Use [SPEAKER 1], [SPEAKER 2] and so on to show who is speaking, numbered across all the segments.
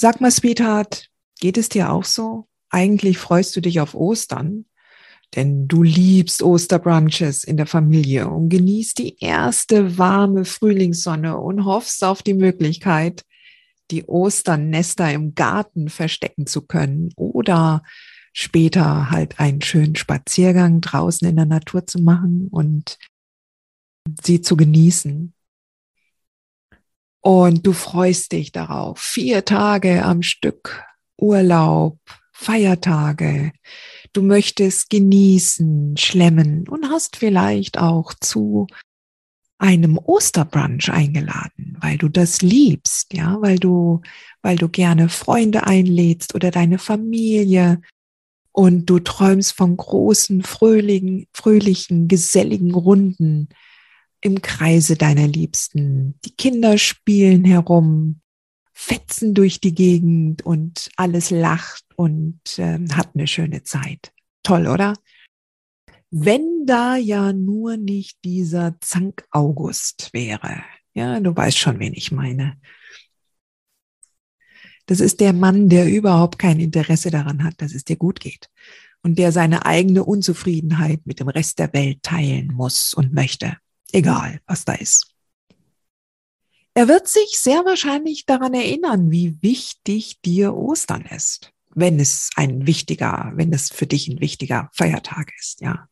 [SPEAKER 1] Sag mal, Sweetheart, geht es dir auch so? Eigentlich freust du dich auf Ostern, denn du liebst Osterbrunches in der Familie und genießt die erste warme Frühlingssonne und hoffst auf die Möglichkeit, die Osternester im Garten verstecken zu können oder später halt einen schönen Spaziergang draußen in der Natur zu machen und sie zu genießen. Und du freust dich darauf. Vier Tage am Stück Urlaub, Feiertage. Du möchtest genießen, schlemmen und hast vielleicht auch zu einem Osterbrunch eingeladen, weil du das liebst, ja, weil du, weil du gerne Freunde einlädst oder deine Familie und du träumst von großen, fröhlichen, fröhlichen, geselligen Runden im Kreise deiner Liebsten. Die Kinder spielen herum, fetzen durch die Gegend und alles lacht und äh, hat eine schöne Zeit. Toll, oder? Wenn da ja nur nicht dieser Zank August wäre. Ja, du weißt schon, wen ich meine. Das ist der Mann, der überhaupt kein Interesse daran hat, dass es dir gut geht und der seine eigene Unzufriedenheit mit dem Rest der Welt teilen muss und möchte egal was da ist. Er wird sich sehr wahrscheinlich daran erinnern, wie wichtig dir Ostern ist, wenn es ein wichtiger, wenn es für dich ein wichtiger Feiertag ist, ja.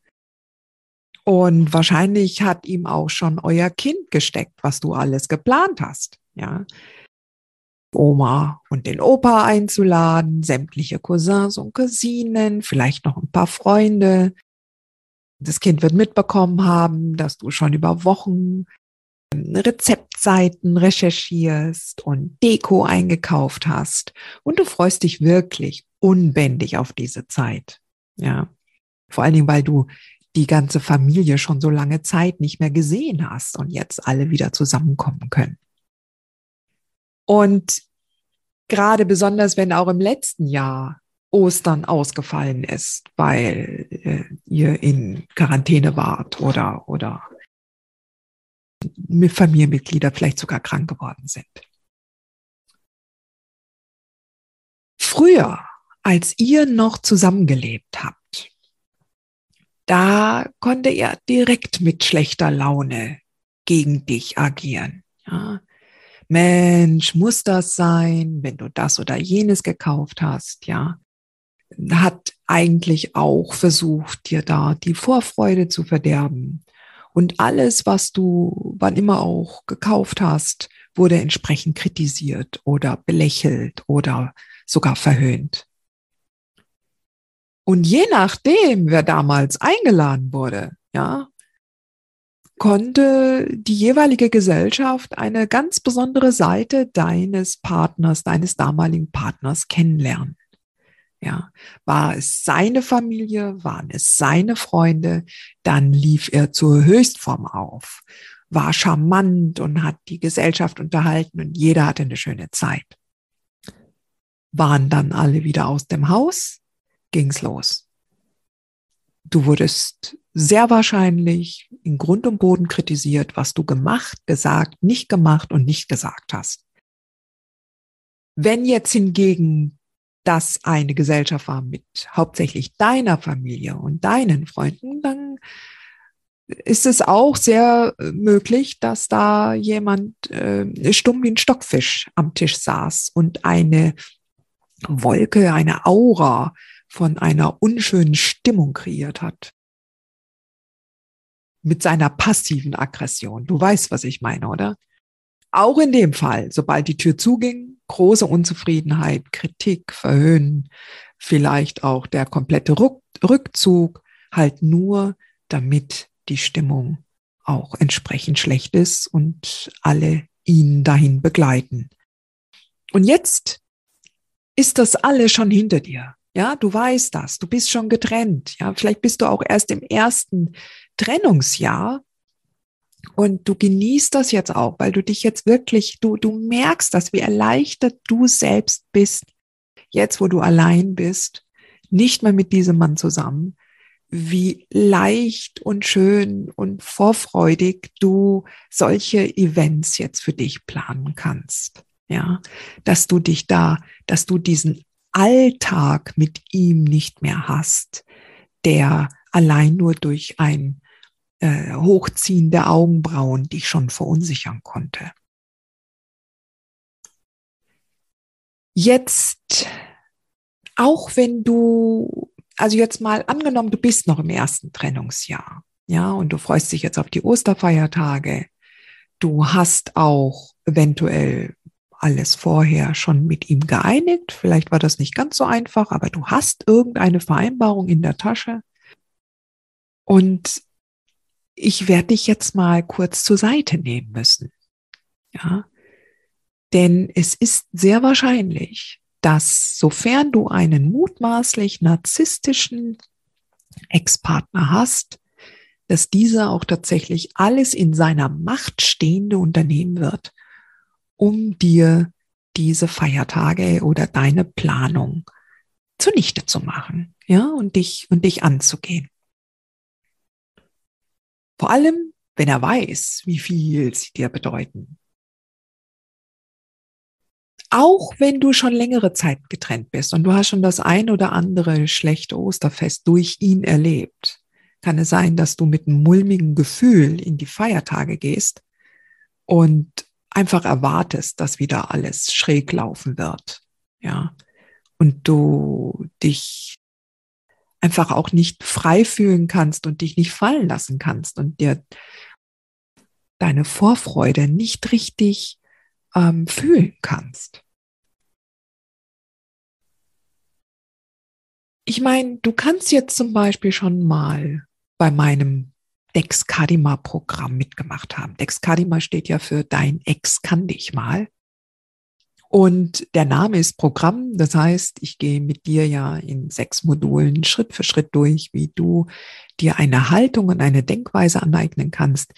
[SPEAKER 1] Und wahrscheinlich hat ihm auch schon euer Kind gesteckt, was du alles geplant hast, ja. Oma und den Opa einzuladen, sämtliche Cousins und Cousinen, vielleicht noch ein paar Freunde, das Kind wird mitbekommen haben, dass du schon über Wochen Rezeptseiten recherchierst und Deko eingekauft hast und du freust dich wirklich unbändig auf diese Zeit. Ja. Vor allen Dingen, weil du die ganze Familie schon so lange Zeit nicht mehr gesehen hast und jetzt alle wieder zusammenkommen können. Und gerade besonders, wenn auch im letzten Jahr Ostern ausgefallen ist, weil äh, ihr in Quarantäne wart oder, oder mit Familienmitglieder vielleicht sogar krank geworden sind. Früher, als ihr noch zusammengelebt habt, da konnte er direkt mit schlechter Laune gegen dich agieren. Ja. Mensch, muss das sein, wenn du das oder jenes gekauft hast, ja hat eigentlich auch versucht, dir da die Vorfreude zu verderben. Und alles, was du wann immer auch gekauft hast, wurde entsprechend kritisiert oder belächelt oder sogar verhöhnt. Und je nachdem, wer damals eingeladen wurde, ja, konnte die jeweilige Gesellschaft eine ganz besondere Seite deines Partners, deines damaligen Partners kennenlernen. War es seine Familie, waren es seine Freunde, dann lief er zur Höchstform auf, war charmant und hat die Gesellschaft unterhalten und jeder hatte eine schöne Zeit. Waren dann alle wieder aus dem Haus, ging's los. Du wurdest sehr wahrscheinlich in Grund und Boden kritisiert, was du gemacht, gesagt, nicht gemacht und nicht gesagt hast. Wenn jetzt hingegen das eine Gesellschaft war mit hauptsächlich deiner Familie und deinen Freunden, dann ist es auch sehr äh, möglich, dass da jemand äh, stumm wie ein Stockfisch am Tisch saß und eine Wolke, eine Aura von einer unschönen Stimmung kreiert hat. Mit seiner passiven Aggression. Du weißt, was ich meine, oder? Auch in dem Fall, sobald die Tür zuging, große Unzufriedenheit, Kritik, Verhöhnen, vielleicht auch der komplette Rückzug, halt nur, damit die Stimmung auch entsprechend schlecht ist und alle ihn dahin begleiten. Und jetzt ist das alles schon hinter dir. Ja, du weißt das, du bist schon getrennt. Ja, vielleicht bist du auch erst im ersten Trennungsjahr und du genießt das jetzt auch, weil du dich jetzt wirklich, du, du merkst das, wie erleichtert du selbst bist, jetzt wo du allein bist, nicht mehr mit diesem Mann zusammen, wie leicht und schön und vorfreudig du solche Events jetzt für dich planen kannst. Ja, dass du dich da, dass du diesen Alltag mit ihm nicht mehr hast, der allein nur durch ein äh, Hochziehen der Augenbrauen dich schon verunsichern konnte. Jetzt, auch wenn du, also jetzt mal angenommen, du bist noch im ersten Trennungsjahr, ja, und du freust dich jetzt auf die Osterfeiertage, du hast auch eventuell alles vorher schon mit ihm geeinigt. Vielleicht war das nicht ganz so einfach, aber du hast irgendeine Vereinbarung in der Tasche. Und ich werde dich jetzt mal kurz zur Seite nehmen müssen. Ja. Denn es ist sehr wahrscheinlich, dass sofern du einen mutmaßlich narzisstischen Ex-Partner hast, dass dieser auch tatsächlich alles in seiner Macht Stehende unternehmen wird, um dir diese Feiertage oder deine Planung zunichte zu machen, ja, und dich, und dich anzugehen. Vor allem, wenn er weiß, wie viel sie dir bedeuten. Auch wenn du schon längere Zeit getrennt bist und du hast schon das ein oder andere schlechte Osterfest durch ihn erlebt, kann es sein, dass du mit einem mulmigen Gefühl in die Feiertage gehst und einfach erwartest, dass wieder alles schräg laufen wird. Ja. Und du dich einfach auch nicht frei fühlen kannst und dich nicht fallen lassen kannst und dir deine Vorfreude nicht richtig ähm, fühlen kannst. Ich meine, du kannst jetzt zum Beispiel schon mal bei meinem Dexkadima-Programm mitgemacht haben. Dexkadima steht ja für Dein Ex kann dich mal. Und der Name ist Programm. Das heißt, ich gehe mit dir ja in sechs Modulen Schritt für Schritt durch, wie du dir eine Haltung und eine Denkweise aneignen kannst,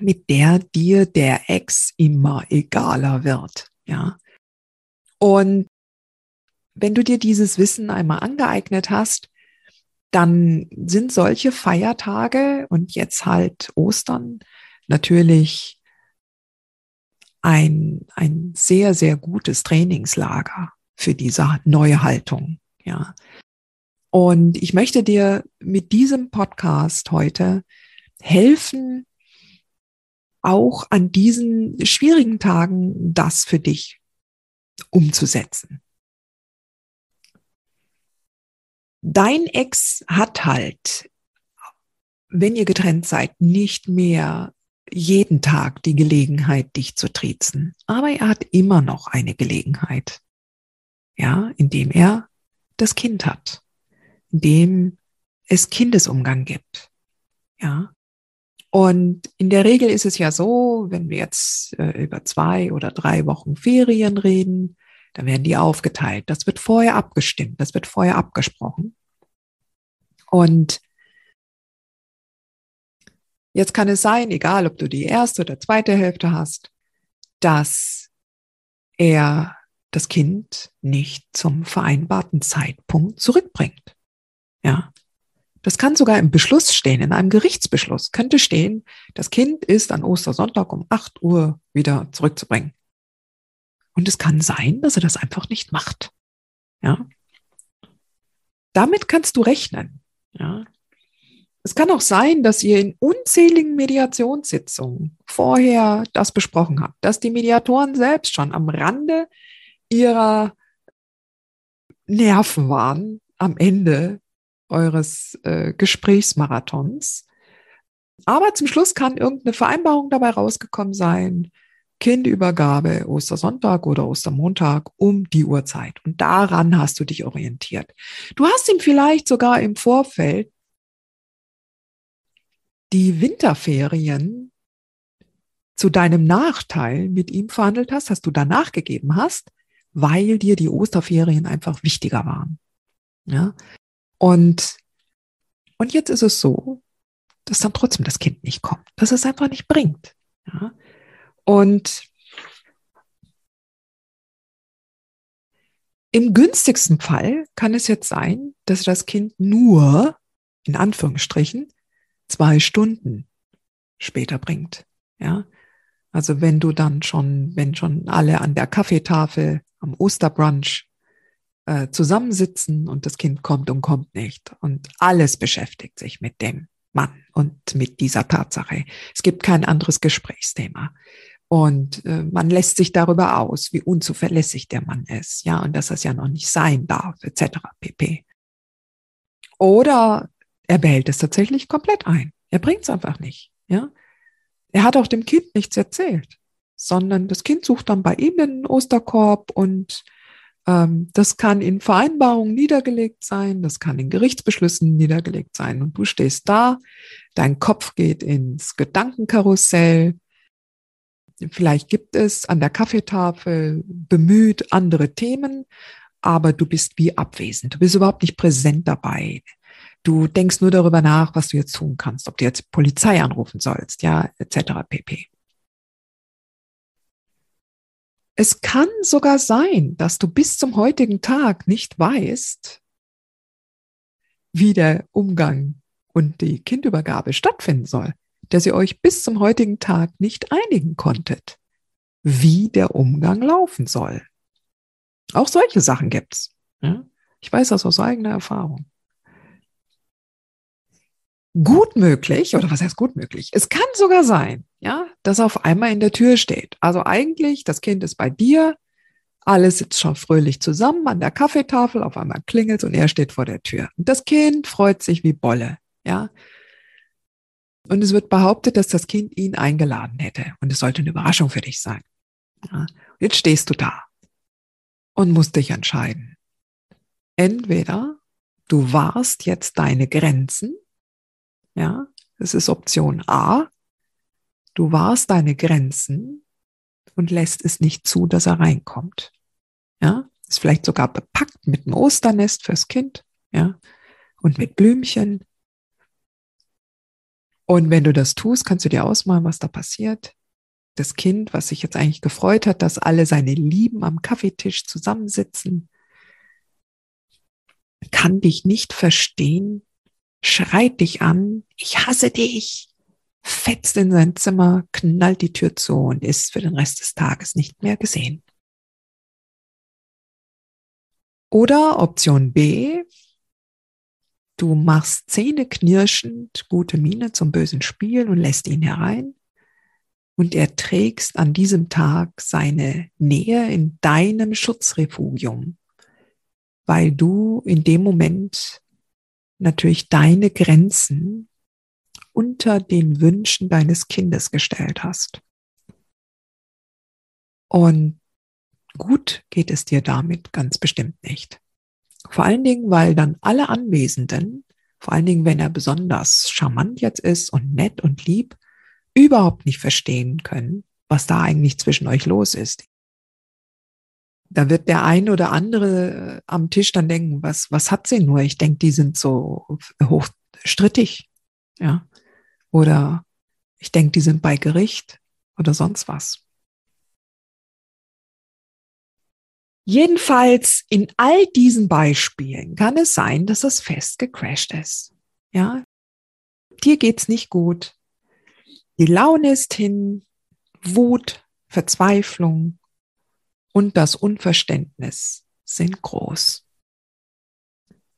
[SPEAKER 1] mit der dir der Ex immer egaler wird. Ja. Und wenn du dir dieses Wissen einmal angeeignet hast, dann sind solche Feiertage und jetzt halt Ostern natürlich ein, ein sehr, sehr gutes Trainingslager für diese neue Haltung. Ja. Und ich möchte dir mit diesem Podcast heute helfen, auch an diesen schwierigen Tagen das für dich umzusetzen. dein Ex hat halt, wenn ihr getrennt seid, nicht mehr jeden Tag die Gelegenheit, dich zu triezen. Aber er hat immer noch eine Gelegenheit. Ja, indem er das Kind hat, indem es Kindesumgang gibt. Ja. Und in der Regel ist es ja so, wenn wir jetzt äh, über zwei oder drei Wochen Ferien reden, dann werden die aufgeteilt. Das wird vorher abgestimmt, das wird vorher abgesprochen. Und jetzt kann es sein, egal ob du die erste oder zweite Hälfte hast, dass er das Kind nicht zum vereinbarten Zeitpunkt zurückbringt. Ja. Das kann sogar im Beschluss stehen, in einem Gerichtsbeschluss könnte stehen, das Kind ist an Ostersonntag um 8 Uhr wieder zurückzubringen. Und es kann sein, dass er das einfach nicht macht. Ja. Damit kannst du rechnen. Ja. Es kann auch sein, dass ihr in unzähligen Mediationssitzungen vorher das besprochen habt, dass die Mediatoren selbst schon am Rande ihrer Nerven waren am Ende eures äh, Gesprächsmarathons. Aber zum Schluss kann irgendeine Vereinbarung dabei rausgekommen sein, Kindübergabe, Ostersonntag oder Ostermontag um die Uhrzeit. Und daran hast du dich orientiert. Du hast ihm vielleicht sogar im Vorfeld die Winterferien zu deinem Nachteil mit ihm verhandelt hast, dass du danach gegeben hast, weil dir die Osterferien einfach wichtiger waren. Ja. Und, und jetzt ist es so, dass dann trotzdem das Kind nicht kommt, dass es einfach nicht bringt. Ja. Und im günstigsten Fall kann es jetzt sein, dass das Kind nur, in Anführungsstrichen, zwei Stunden später bringt. Ja. Also wenn du dann schon, wenn schon alle an der Kaffeetafel am Osterbrunch äh, zusammensitzen und das Kind kommt und kommt nicht und alles beschäftigt sich mit dem Mann und mit dieser Tatsache. Es gibt kein anderes Gesprächsthema. Und äh, man lässt sich darüber aus, wie unzuverlässig der Mann ist, ja, und dass das ja noch nicht sein darf, etc. pp. Oder er behält es tatsächlich komplett ein. Er bringt es einfach nicht, ja. Er hat auch dem Kind nichts erzählt, sondern das Kind sucht dann bei ihm den Osterkorb und ähm, das kann in Vereinbarungen niedergelegt sein, das kann in Gerichtsbeschlüssen niedergelegt sein und du stehst da, dein Kopf geht ins Gedankenkarussell, Vielleicht gibt es an der Kaffeetafel bemüht andere Themen, aber du bist wie abwesend. Du bist überhaupt nicht präsent dabei. Du denkst nur darüber nach, was du jetzt tun kannst, ob du jetzt Polizei anrufen sollst, ja, etc. pp. Es kann sogar sein, dass du bis zum heutigen Tag nicht weißt, wie der Umgang und die Kindübergabe stattfinden soll dass ihr euch bis zum heutigen Tag nicht einigen konntet, wie der Umgang laufen soll. Auch solche Sachen gibt's. Ich weiß das aus eigener Erfahrung. Gut möglich, oder was heißt gut möglich? Es kann sogar sein, ja, dass auf einmal in der Tür steht. Also eigentlich, das Kind ist bei dir, alles sitzt schon fröhlich zusammen an der Kaffeetafel, auf einmal klingelt und er steht vor der Tür. Und das Kind freut sich wie Bolle, ja. Und es wird behauptet, dass das Kind ihn eingeladen hätte. Und es sollte eine Überraschung für dich sein. Ja. Jetzt stehst du da und musst dich entscheiden. Entweder du wahrst jetzt deine Grenzen. Ja, das ist Option A. Du wahrst deine Grenzen und lässt es nicht zu, dass er reinkommt. Ja, ist vielleicht sogar bepackt mit einem Osternest fürs Kind. Ja, und mit Blümchen und wenn du das tust, kannst du dir ausmalen, was da passiert. Das Kind, was sich jetzt eigentlich gefreut hat, dass alle seine Lieben am Kaffeetisch zusammensitzen, kann dich nicht verstehen, schreit dich an, ich hasse dich, fetzt in sein Zimmer, knallt die Tür zu und ist für den Rest des Tages nicht mehr gesehen. Oder Option B, Du machst zähneknirschend gute Miene zum bösen Spiel und lässt ihn herein. Und erträgst an diesem Tag seine Nähe in deinem Schutzrefugium, weil du in dem Moment natürlich deine Grenzen unter den Wünschen deines Kindes gestellt hast. Und gut geht es dir damit ganz bestimmt nicht. Vor allen Dingen, weil dann alle Anwesenden, vor allen Dingen, wenn er besonders charmant jetzt ist und nett und lieb, überhaupt nicht verstehen können, was da eigentlich zwischen euch los ist. Da wird der ein oder andere äh, am Tisch dann denken, was, was hat sie nur? Ich denke, die sind so hochstrittig, ja. Oder ich denke, die sind bei Gericht oder sonst was. Jedenfalls in all diesen Beispielen kann es sein, dass das Fest gecrashed ist. Ja, dir geht's nicht gut. Die Laune ist hin, Wut, Verzweiflung und das Unverständnis sind groß.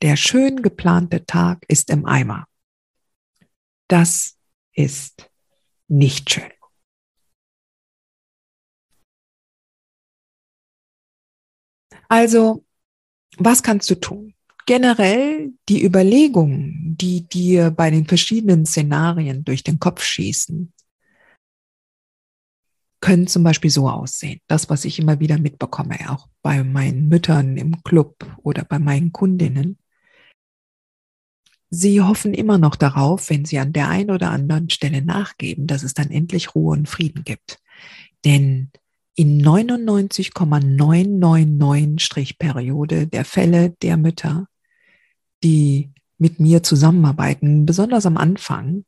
[SPEAKER 1] Der schön geplante Tag ist im Eimer. Das ist nicht schön. Also, was kannst du tun? Generell die Überlegungen, die dir bei den verschiedenen Szenarien durch den Kopf schießen, können zum Beispiel so aussehen. Das, was ich immer wieder mitbekomme, auch bei meinen Müttern im Club oder bei meinen Kundinnen. Sie hoffen immer noch darauf, wenn sie an der einen oder anderen Stelle nachgeben, dass es dann endlich Ruhe und Frieden gibt. Denn in 99,999-Periode der Fälle der Mütter, die mit mir zusammenarbeiten, besonders am Anfang,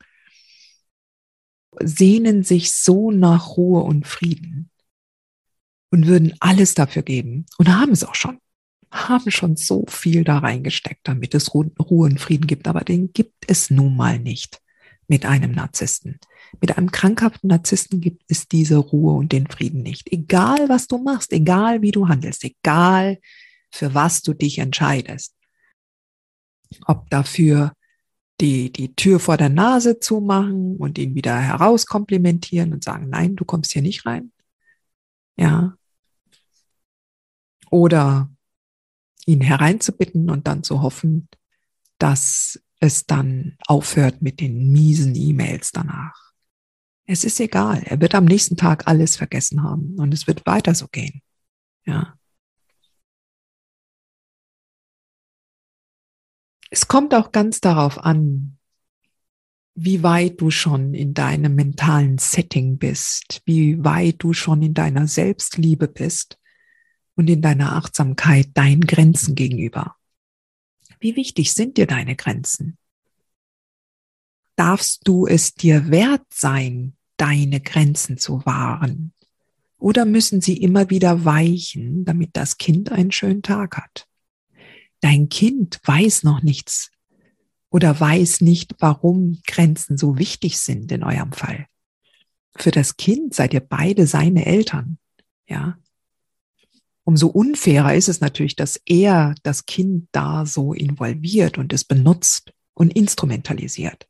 [SPEAKER 1] sehnen sich so nach Ruhe und Frieden und würden alles dafür geben und haben es auch schon, haben schon so viel da reingesteckt, damit es Ruhe und Frieden gibt, aber den gibt es nun mal nicht mit einem Narzissten. Mit einem krankhaften Narzissten gibt es diese Ruhe und den Frieden nicht. Egal, was du machst, egal, wie du handelst, egal, für was du dich entscheidest. Ob dafür die, die Tür vor der Nase zumachen und ihn wieder herauskomplimentieren und sagen, nein, du kommst hier nicht rein. Ja. Oder ihn hereinzubitten und dann zu hoffen, dass es dann aufhört mit den miesen E-Mails danach. Es ist egal. Er wird am nächsten Tag alles vergessen haben und es wird weiter so gehen. Ja. Es kommt auch ganz darauf an, wie weit du schon in deinem mentalen Setting bist, wie weit du schon in deiner Selbstliebe bist und in deiner Achtsamkeit deinen Grenzen gegenüber. Wie wichtig sind dir deine Grenzen? Darfst du es dir wert sein, deine Grenzen zu wahren? Oder müssen sie immer wieder weichen, damit das Kind einen schönen Tag hat? Dein Kind weiß noch nichts oder weiß nicht, warum Grenzen so wichtig sind in eurem Fall. Für das Kind seid ihr beide seine Eltern, ja. Umso unfairer ist es natürlich, dass er das Kind da so involviert und es benutzt und instrumentalisiert.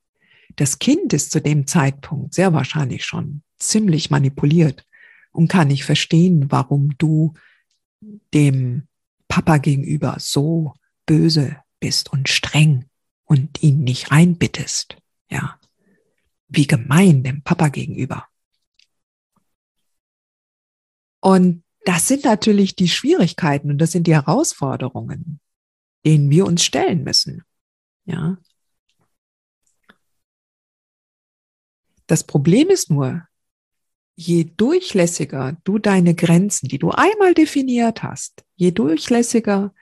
[SPEAKER 1] Das Kind ist zu dem Zeitpunkt sehr wahrscheinlich schon ziemlich manipuliert und kann nicht verstehen, warum du dem Papa gegenüber so böse bist und streng und ihn nicht reinbittest. Ja. Wie gemein dem Papa gegenüber. Und das sind natürlich die Schwierigkeiten und das sind die Herausforderungen, denen wir uns stellen müssen. Ja. Das Problem ist nur, je durchlässiger du deine Grenzen, die du einmal definiert hast, je durchlässiger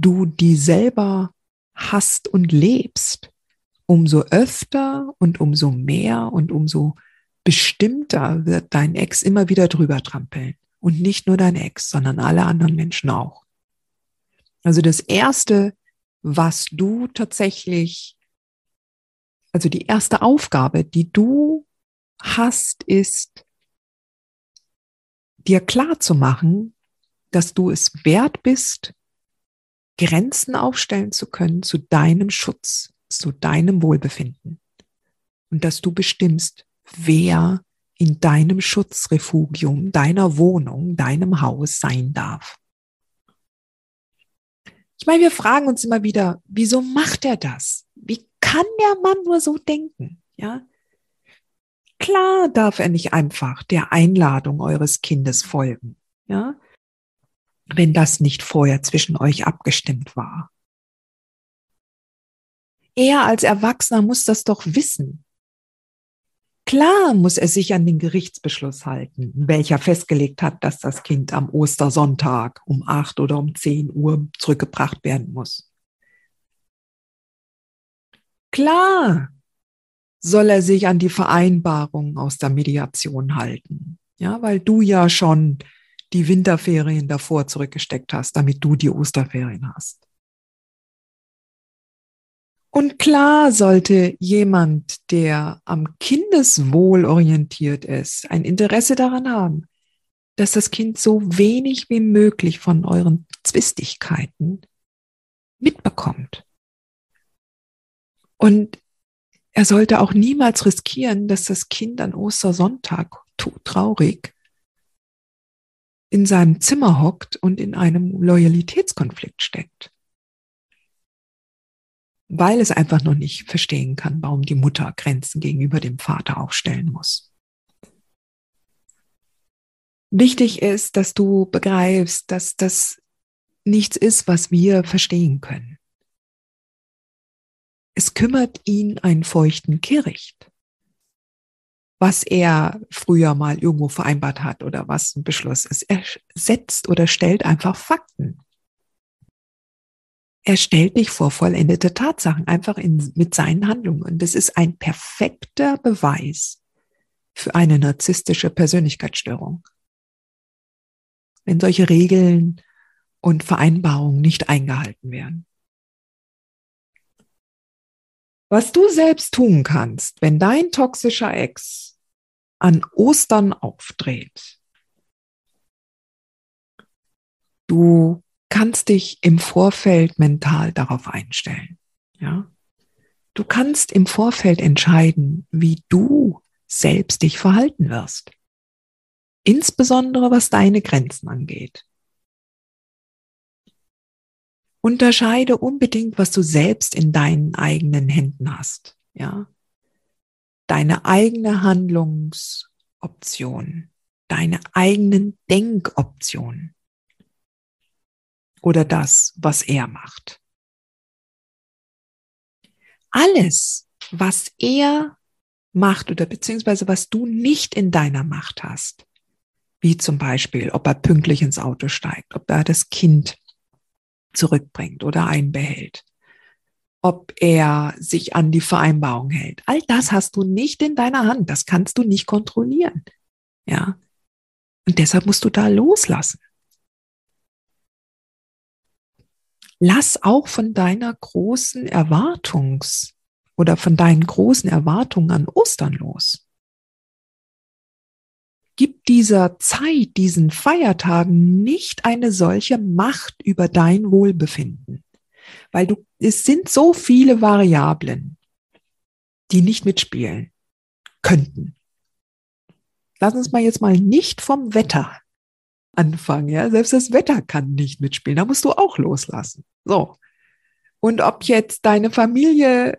[SPEAKER 1] du die selber hast und lebst, umso öfter und umso mehr und umso bestimmter wird dein Ex immer wieder drüber trampeln. Und nicht nur dein Ex, sondern alle anderen Menschen auch. Also das Erste, was du tatsächlich, also die erste Aufgabe, die du hast, ist, dir klar zu machen, dass du es wert bist, Grenzen aufstellen zu können zu deinem Schutz, zu deinem Wohlbefinden. Und dass du bestimmst, wer in deinem Schutzrefugium, deiner Wohnung, deinem Haus sein darf. Ich meine, wir fragen uns immer wieder, wieso macht er das? Wie kann der Mann nur so denken? Ja? Klar darf er nicht einfach der Einladung eures Kindes folgen. Ja? Wenn das nicht vorher zwischen euch abgestimmt war. Er als Erwachsener muss das doch wissen. Klar muss er sich an den Gerichtsbeschluss halten, welcher festgelegt hat, dass das Kind am Ostersonntag um acht oder um zehn Uhr zurückgebracht werden muss. Klar soll er sich an die Vereinbarungen aus der Mediation halten. Ja, weil du ja schon die Winterferien davor zurückgesteckt hast, damit du die Osterferien hast. Und klar sollte jemand, der am Kindeswohl orientiert ist, ein Interesse daran haben, dass das Kind so wenig wie möglich von euren Zwistigkeiten mitbekommt. Und er sollte auch niemals riskieren, dass das Kind an Ostersonntag traurig in seinem Zimmer hockt und in einem Loyalitätskonflikt steckt. Weil es einfach noch nicht verstehen kann, warum die Mutter Grenzen gegenüber dem Vater aufstellen muss. Wichtig ist, dass du begreifst, dass das nichts ist, was wir verstehen können. Es kümmert ihn einen feuchten Kehricht, was er früher mal irgendwo vereinbart hat oder was ein Beschluss ist. Er setzt oder stellt einfach Fakten. Er stellt dich vor vollendete Tatsachen, einfach in, mit seinen Handlungen. Und das ist ein perfekter Beweis für eine narzisstische Persönlichkeitsstörung. Wenn solche Regeln und Vereinbarungen nicht eingehalten werden. Was du selbst tun kannst, wenn dein toxischer Ex an Ostern aufdreht, du kannst dich im Vorfeld mental darauf einstellen. Ja? Du kannst im Vorfeld entscheiden, wie du selbst dich verhalten wirst. Insbesondere was deine Grenzen angeht. Unterscheide unbedingt, was du selbst in deinen eigenen Händen hast. Ja? Deine eigene Handlungsoption, deine eigenen Denkoptionen oder das, was er macht. Alles, was er macht oder beziehungsweise was du nicht in deiner Macht hast, wie zum Beispiel, ob er pünktlich ins Auto steigt, ob er das Kind zurückbringt oder einbehält, ob er sich an die Vereinbarung hält. All das hast du nicht in deiner Hand. Das kannst du nicht kontrollieren. Ja. Und deshalb musst du da loslassen. lass auch von deiner großen Erwartungs- oder von deinen großen Erwartungen an Ostern los. Gib dieser Zeit, diesen Feiertagen nicht eine solche Macht über dein Wohlbefinden, weil du, es sind so viele Variablen, die nicht mitspielen könnten. Lass uns mal jetzt mal nicht vom Wetter anfangen. Ja? Selbst das Wetter kann nicht mitspielen. Da musst du auch loslassen. So. Und ob jetzt deine Familie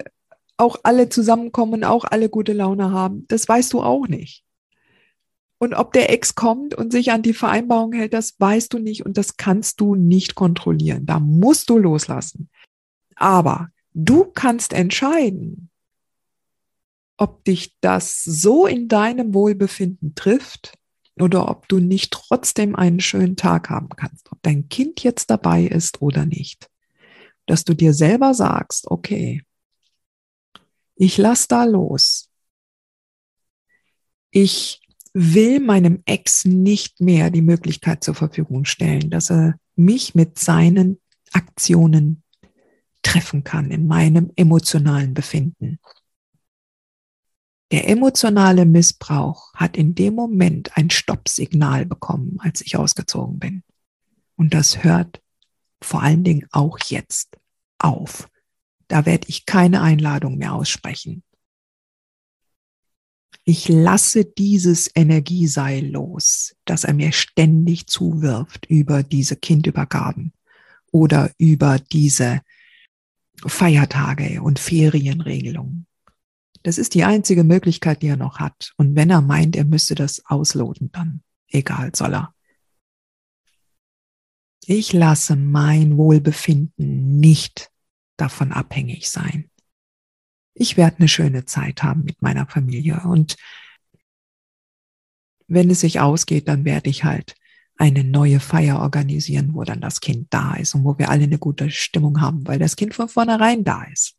[SPEAKER 1] auch alle zusammenkommen, auch alle gute Laune haben, das weißt du auch nicht. Und ob der Ex kommt und sich an die Vereinbarung hält, das weißt du nicht und das kannst du nicht kontrollieren. Da musst du loslassen. Aber du kannst entscheiden, ob dich das so in deinem Wohlbefinden trifft oder ob du nicht trotzdem einen schönen Tag haben kannst, ob dein Kind jetzt dabei ist oder nicht. Dass du dir selber sagst, okay, ich lass da los. Ich will meinem Ex nicht mehr die Möglichkeit zur Verfügung stellen, dass er mich mit seinen Aktionen treffen kann in meinem emotionalen Befinden. Der emotionale Missbrauch hat in dem Moment ein Stoppsignal bekommen, als ich ausgezogen bin. Und das hört vor allen Dingen auch jetzt auf. Da werde ich keine Einladung mehr aussprechen. Ich lasse dieses Energieseil los, das er mir ständig zuwirft über diese Kindübergaben oder über diese Feiertage und Ferienregelungen. Das ist die einzige Möglichkeit, die er noch hat. Und wenn er meint, er müsste das ausloten, dann egal soll er. Ich lasse mein Wohlbefinden nicht davon abhängig sein. Ich werde eine schöne Zeit haben mit meiner Familie und wenn es sich ausgeht, dann werde ich halt eine neue Feier organisieren, wo dann das Kind da ist und wo wir alle eine gute Stimmung haben, weil das Kind von vornherein da ist.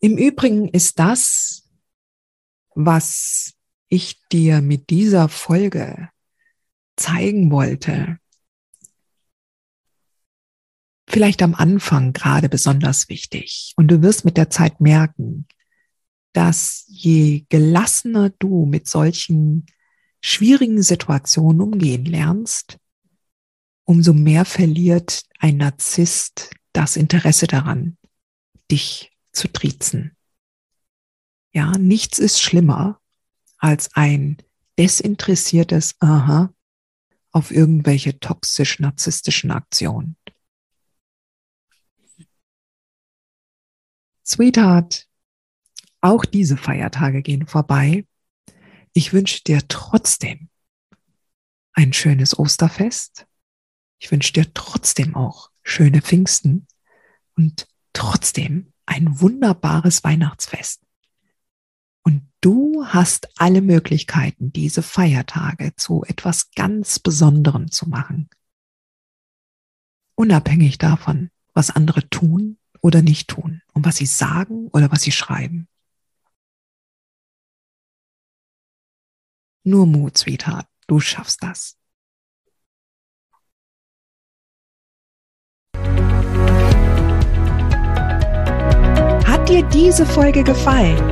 [SPEAKER 1] Im Übrigen ist das, was ich dir mit dieser Folge zeigen wollte, vielleicht am Anfang gerade besonders wichtig. Und du wirst mit der Zeit merken, dass je gelassener du mit solchen schwierigen Situationen umgehen lernst, umso mehr verliert ein Narzisst das Interesse daran, dich zu triezen. Ja, nichts ist schlimmer als ein desinteressiertes Aha auf irgendwelche toxisch-narzisstischen Aktionen. Sweetheart, auch diese Feiertage gehen vorbei. Ich wünsche dir trotzdem ein schönes Osterfest. Ich wünsche dir trotzdem auch schöne Pfingsten und trotzdem ein wunderbares Weihnachtsfest. Du hast alle Möglichkeiten, diese Feiertage zu etwas ganz Besonderem zu machen. Unabhängig davon, was andere tun oder nicht tun und was sie sagen oder was sie schreiben. Nur Mut, Sweetheart, du schaffst das. Hat dir diese Folge gefallen?